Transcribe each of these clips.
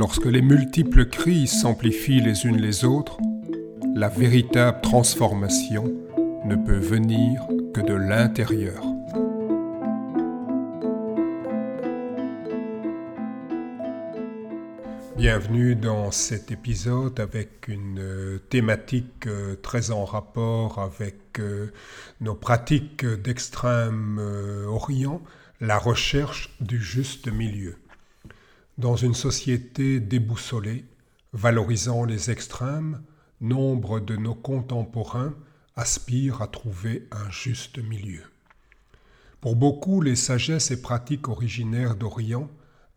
Lorsque les multiples crises s'amplifient les unes les autres, la véritable transformation ne peut venir que de l'intérieur. Bienvenue dans cet épisode avec une euh, thématique euh, très en rapport avec euh, nos pratiques d'extrême orient, la recherche du juste milieu. Dans une société déboussolée, valorisant les extrêmes, nombre de nos contemporains aspirent à trouver un juste milieu. Pour beaucoup, les sagesses et pratiques originaires d'Orient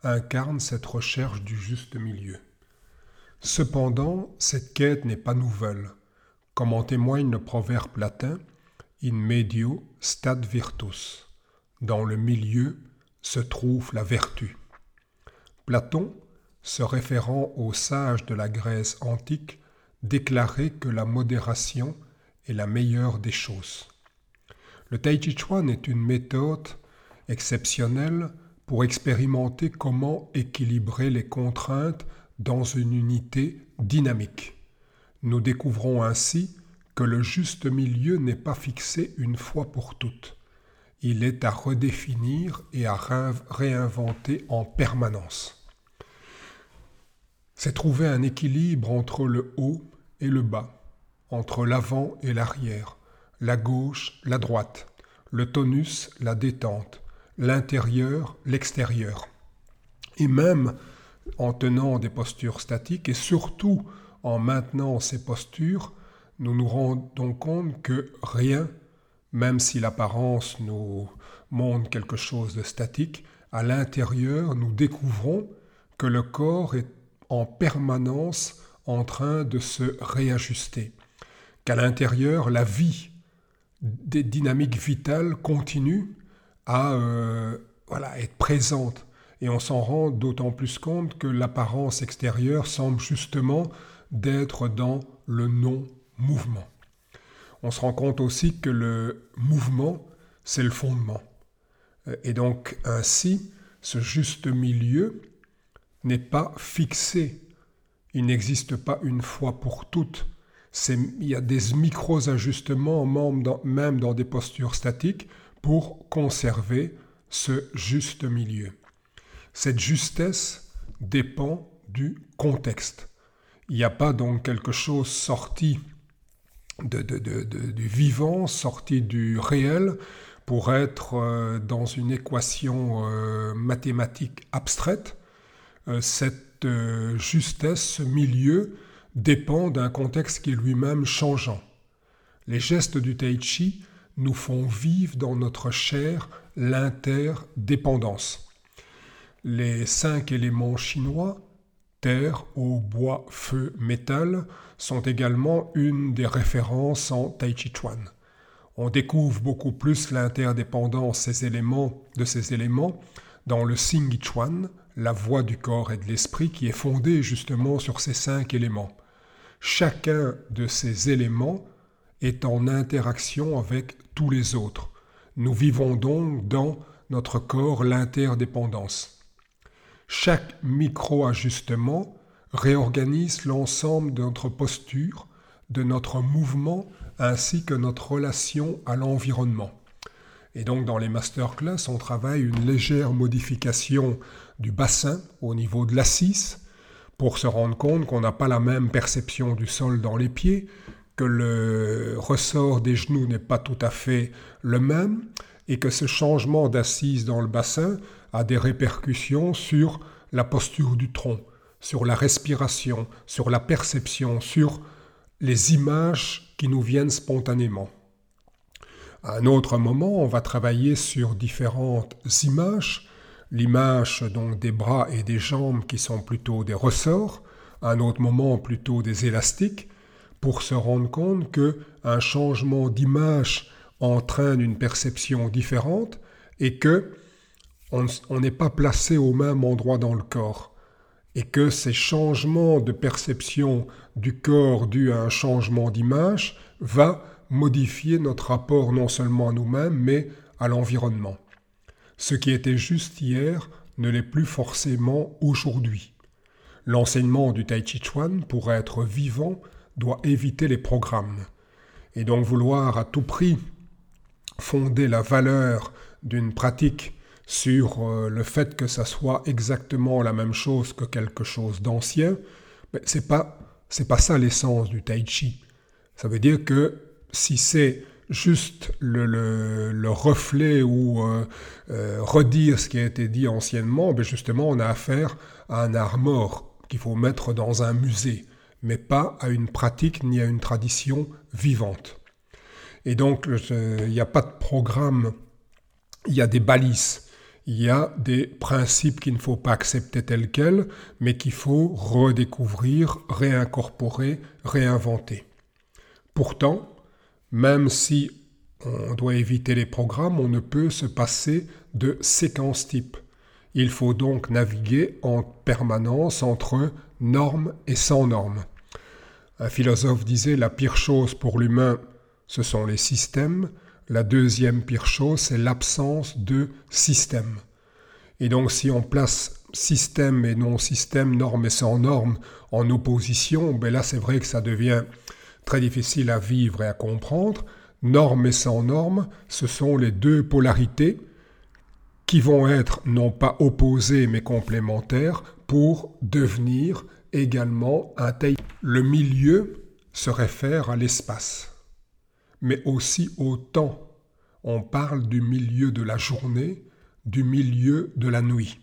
incarnent cette recherche du juste milieu. Cependant, cette quête n'est pas nouvelle, comme en témoigne le proverbe latin In medio stat virtus. Dans le milieu se trouve la vertu. Platon, se référant aux sages de la Grèce antique, déclarait que la modération est la meilleure des choses. Le Tai Chi Chuan est une méthode exceptionnelle pour expérimenter comment équilibrer les contraintes dans une unité dynamique. Nous découvrons ainsi que le juste milieu n'est pas fixé une fois pour toutes. Il est à redéfinir et à réinventer en permanence. C'est trouver un équilibre entre le haut et le bas, entre l'avant et l'arrière, la gauche, la droite, le tonus, la détente, l'intérieur, l'extérieur. Et même en tenant des postures statiques et surtout en maintenant ces postures, nous nous rendons compte que rien même si l'apparence nous montre quelque chose de statique, à l'intérieur, nous découvrons que le corps est en permanence en train de se réajuster, qu'à l'intérieur, la vie des dynamiques vitales continue à euh, être présente. Et on s'en rend d'autant plus compte que l'apparence extérieure semble justement d'être dans le non-mouvement on se rend compte aussi que le mouvement, c'est le fondement. Et donc ainsi, ce juste milieu n'est pas fixé. Il n'existe pas une fois pour toutes. Il y a des micro-ajustements même dans des postures statiques pour conserver ce juste milieu. Cette justesse dépend du contexte. Il n'y a pas donc quelque chose sorti du vivant sorti du réel pour être euh, dans une équation euh, mathématique abstraite. Euh, cette justesse, ce milieu, dépend d'un contexte qui est lui-même changeant. Les gestes du tai chi nous font vivre dans notre chair l'interdépendance. Les cinq éléments chinois terre, eau, bois, feu, métal sont également une des références en Tai Chi Chuan. On découvre beaucoup plus l'interdépendance de ces éléments dans le Xing Chuan, la voie du corps et de l'esprit qui est fondée justement sur ces cinq éléments. Chacun de ces éléments est en interaction avec tous les autres. Nous vivons donc dans notre corps l'interdépendance. Chaque micro-ajustement réorganise l'ensemble de notre posture, de notre mouvement ainsi que notre relation à l'environnement. Et donc dans les masterclass, on travaille une légère modification du bassin au niveau de l'assise pour se rendre compte qu'on n'a pas la même perception du sol dans les pieds, que le ressort des genoux n'est pas tout à fait le même et que ce changement d'assise dans le bassin a des répercussions sur la posture du tronc, sur la respiration, sur la perception, sur les images qui nous viennent spontanément. À un autre moment, on va travailler sur différentes images, l'image donc des bras et des jambes qui sont plutôt des ressorts, à un autre moment plutôt des élastiques, pour se rendre compte que un changement d'image entraîne une perception différente et que on n'est pas placé au même endroit dans le corps et que ces changements de perception du corps dus à un changement d'image va modifier notre rapport non seulement à nous-mêmes mais à l'environnement. Ce qui était juste hier ne l'est plus forcément aujourd'hui. L'enseignement du Tai Chi Chuan, pour être vivant, doit éviter les programmes. Et donc vouloir à tout prix fonder la valeur d'une pratique sur euh, le fait que ça soit exactement la même chose que quelque chose d'ancien, mais c'est pas c'est pas ça l'essence du tai chi. Ça veut dire que si c'est juste le, reflet ou euh, euh, redire ce qui a été dit anciennement, ben justement on a affaire à un art mort qu'il faut mettre dans un musée, mais pas à une pratique ni à une tradition vivante. Et donc il n'y a pas de programme, il y a des balises il y a des principes qu'il ne faut pas accepter tels quels, mais qu'il faut redécouvrir, réincorporer, réinventer. Pourtant, même si on doit éviter les programmes, on ne peut se passer de séquences types. Il faut donc naviguer en permanence entre normes et sans normes. Un philosophe disait la pire chose pour l'humain, ce sont les systèmes, la deuxième pire chose, c'est l'absence de système. Et donc si on place système et non-système, norme et sans norme en opposition, ben là c'est vrai que ça devient très difficile à vivre et à comprendre. Norme et sans norme, ce sont les deux polarités qui vont être non pas opposées mais complémentaires pour devenir également un taille. Le milieu se réfère à l'espace mais aussi au temps. On parle du milieu de la journée, du milieu de la nuit.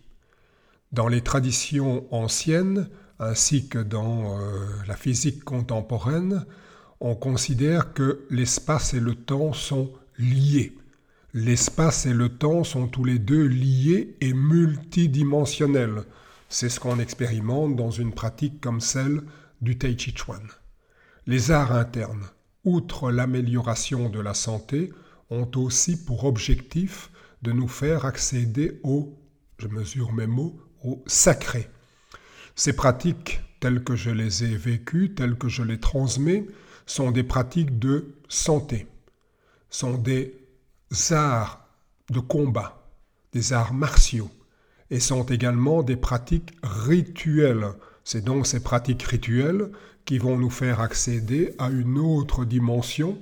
Dans les traditions anciennes, ainsi que dans euh, la physique contemporaine, on considère que l'espace et le temps sont liés. L'espace et le temps sont tous les deux liés et multidimensionnels. C'est ce qu'on expérimente dans une pratique comme celle du Tai Chi Chuan. Les arts internes, outre l'amélioration de la santé, ont aussi pour objectif de nous faire accéder au, je mesure mes mots, au sacré. Ces pratiques, telles que je les ai vécues, telles que je les transmets, sont des pratiques de santé, sont des arts de combat, des arts martiaux, et sont également des pratiques rituelles. C'est donc ces pratiques rituelles qui vont nous faire accéder à une autre dimension,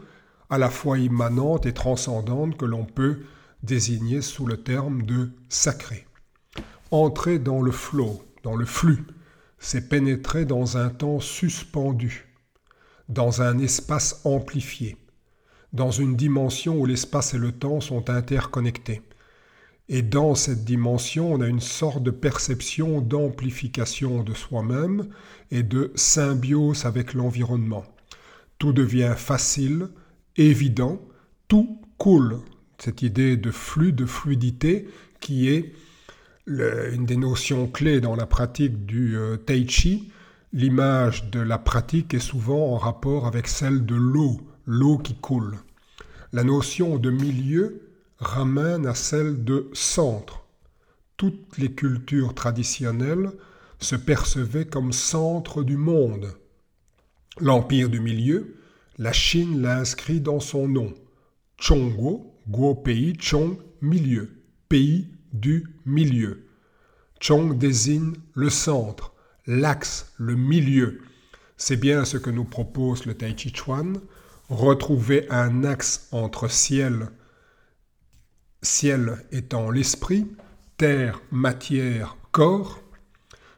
à la fois immanente et transcendante, que l'on peut désigner sous le terme de sacré. Entrer dans le flot, dans le flux, c'est pénétrer dans un temps suspendu, dans un espace amplifié, dans une dimension où l'espace et le temps sont interconnectés. Et dans cette dimension, on a une sorte de perception d'amplification de soi-même et de symbiose avec l'environnement. Tout devient facile, évident, tout coule. Cette idée de flux, de fluidité qui est une des notions clés dans la pratique du euh, tai chi. L'image de la pratique est souvent en rapport avec celle de l'eau, l'eau qui coule. La notion de milieu ramène à celle de centre. Toutes les cultures traditionnelles se percevaient comme centre du monde. L'Empire du Milieu, la Chine l'a inscrit dans son nom. Chongguo, Guo pays, Chong, milieu, pays du milieu. Chong désigne le centre, l'axe, le milieu. C'est bien ce que nous propose le Tai Chi Chuan, retrouver un axe entre ciel ciel étant l'esprit, terre, matière, corps,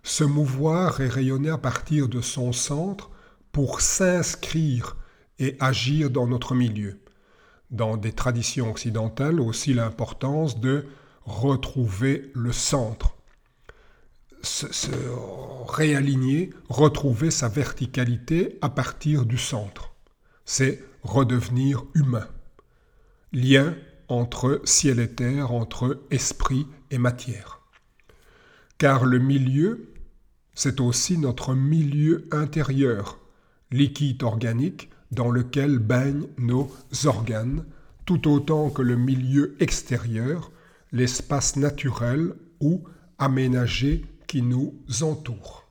se mouvoir et rayonner à partir de son centre pour s'inscrire et agir dans notre milieu. Dans des traditions occidentales aussi l'importance de retrouver le centre, se, se, réaligner, retrouver sa verticalité à partir du centre. C'est redevenir humain. Lien entre ciel et terre, entre esprit et matière. Car le milieu, c'est aussi notre milieu intérieur, liquide organique dans lequel baignent nos organes, tout autant que le milieu extérieur, l'espace naturel ou aménagé qui nous entoure.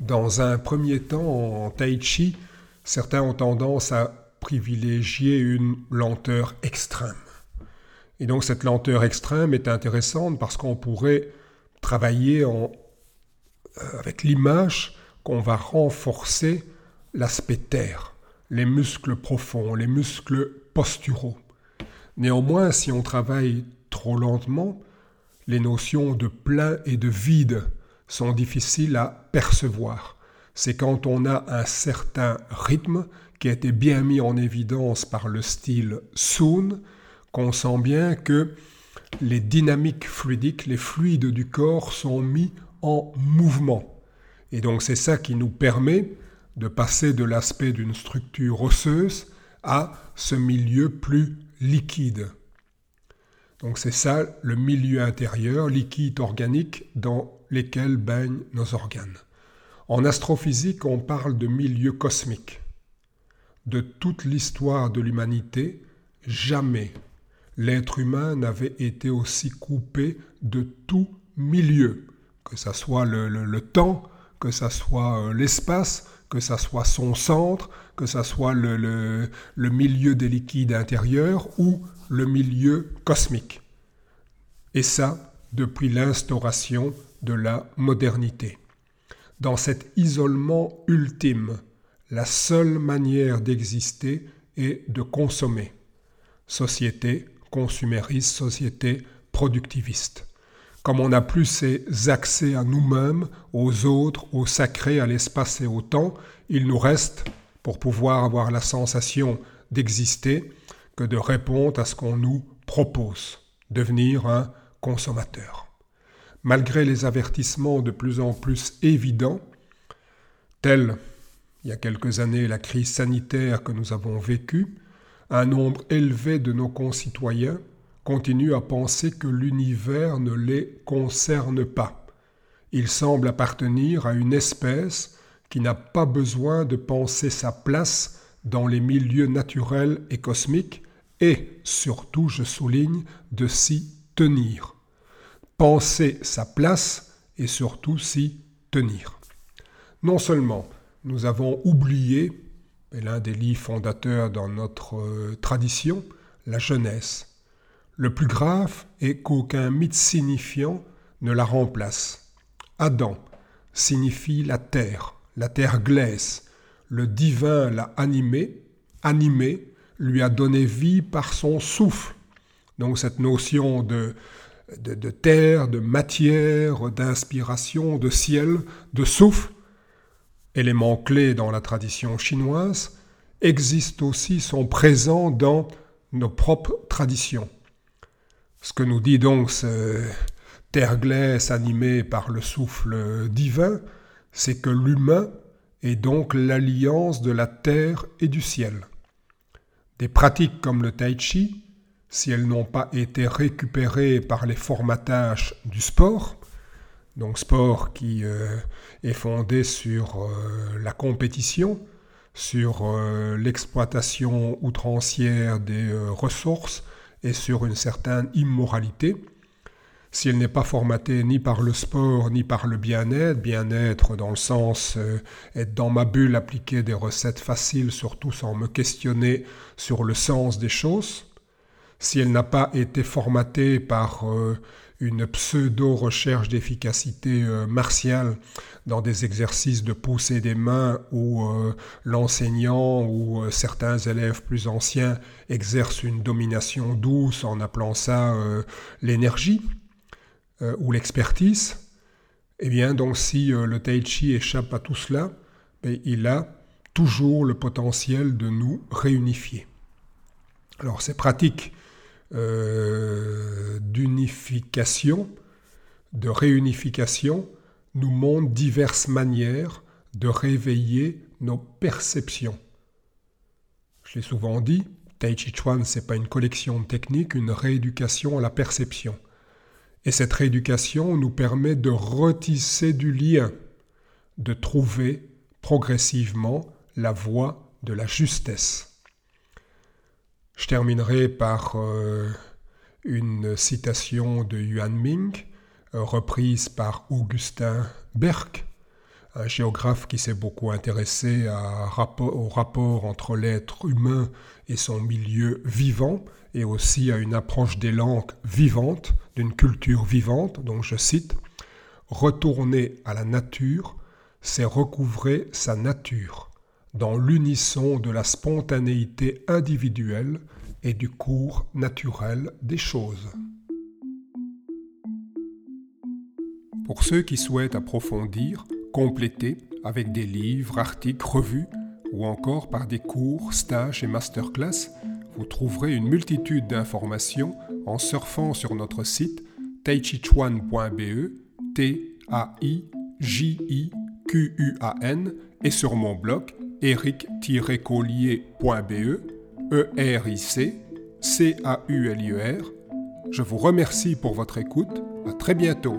Dans un premier temps, en tai chi, certains ont tendance à privilégier une lenteur extrême. Et donc cette lenteur extrême est intéressante parce qu'on pourrait travailler euh, avec l'image qu'on va renforcer l'aspect terre, les muscles profonds, les muscles posturaux. Néanmoins, si on travaille trop lentement, les notions de plein et de vide sont difficiles à percevoir. C'est quand on a un certain rythme qui a été bien mis en évidence par le style Soon qu'on sent bien que les dynamiques fluidiques, les fluides du corps sont mis en mouvement. Et donc c'est ça qui nous permet de passer de l'aspect d'une structure osseuse à ce milieu plus liquide. Donc c'est ça le milieu intérieur, liquide organique, dans lequel baignent nos organes. En astrophysique, on parle de milieu cosmique. De toute l'histoire de l'humanité, jamais l'être humain n'avait été aussi coupé de tout milieu, que ce soit le, temps, que ce soit euh, l'espace, que ce soit son centre, que ce soit le milieu des liquides intérieurs ou le milieu cosmique. Et ça, depuis l'instauration de la modernité. Dans cet isolement ultime, la seule manière d'exister est de consommer. Société consumériste, société productiviste. Comme on n'a plus ces accès à nous-mêmes, aux autres, au sacré, à l'espace et au temps, il nous reste, pour pouvoir avoir la sensation d'exister, que de répondre à ce qu'on nous propose, devenir un consommateur. Malgré les avertissements de plus en plus évidents, tels, il y a quelques années, la crise sanitaire que nous avons vécue, un nombre élevé de nos concitoyens continuent à penser que l'univers ne les concerne pas. Ils semblent appartenir à une espèce qui n'a pas besoin de penser sa place dans les milieux naturels et cosmiques et, surtout, je souligne, de s'y tenir. Penser sa place et surtout s'y tenir. Non seulement nous avons oublié l'un des livres fondateurs dans notre euh, tradition, la jeunesse. Le plus grave est qu'aucun mythe signifiant ne la remplace. Adam signifie la terre, la terre glaise. Le divin l'a animé, animé, lui a donné vie par son souffle. Donc cette notion de terre, de matière, d'inspiration, de ciel, de souffle, éléments clés dans la tradition chinoise, existent aussi, sont présents dans nos propres traditions. Ce que nous dit donc ce terre glace animée par le souffle divin, c'est que l'humain est donc l'alliance de la terre et du ciel. Des pratiques comme le tai chi, si elles n'ont pas été récupérées par les formatages du sport, donc sport qui euh, est fondé sur euh, la compétition, sur euh, l'exploitation outrancière des ressources et sur une certaine immoralité. Si elle n'est pas formatée ni par le sport ni par le bien-être, bien-être dans le sens être dans ma bulle, appliquer des recettes faciles, surtout sans me questionner sur le sens des choses, si elle n'a pas été formatée par une pseudo-recherche d'efficacité euh, martiale dans des exercices de pousser des mains où euh, l'enseignant ou euh, certains élèves plus anciens exercent une domination douce en appelant ça l'énergie ou l'expertise. Eh bien, donc si le tai chi échappe à tout cela, ben, il a toujours le potentiel de nous réunifier. Alors ces pratiques euh, d'unification, de réunification, nous montrent diverses manières de réveiller nos perceptions. Je l'ai souvent dit, Tai Chi Chuan, ce n'est pas une collection de techniques, une rééducation à la perception. Et cette rééducation nous permet de retisser du lien, de trouver progressivement la voie de la justesse. Je terminerai par euh, une citation de Yuan Ming, euh, reprise par Augustin Berck, un géographe qui s'est beaucoup intéressé au rapport entre l'être humain et son milieu vivant, et aussi à une approche des langues vivantes, d'une culture vivante, donc je cite, Retourner à la nature, c'est recouvrer sa nature, dans l'unisson de la spontanéité individuelle et du cours naturel des choses. Pour ceux qui souhaitent approfondir, compléter avec des livres, articles, revues ou encore par des cours, stages et masterclass, vous trouverez une multitude d'informations en surfant sur notre site taichichuan.be, T-A-I-J-I-Q-U-A-N, et sur mon blog eric-collier.be, E-R-I-C, C-A-U-L-I-E-R. Je vous remercie pour votre écoute. À très bientôt.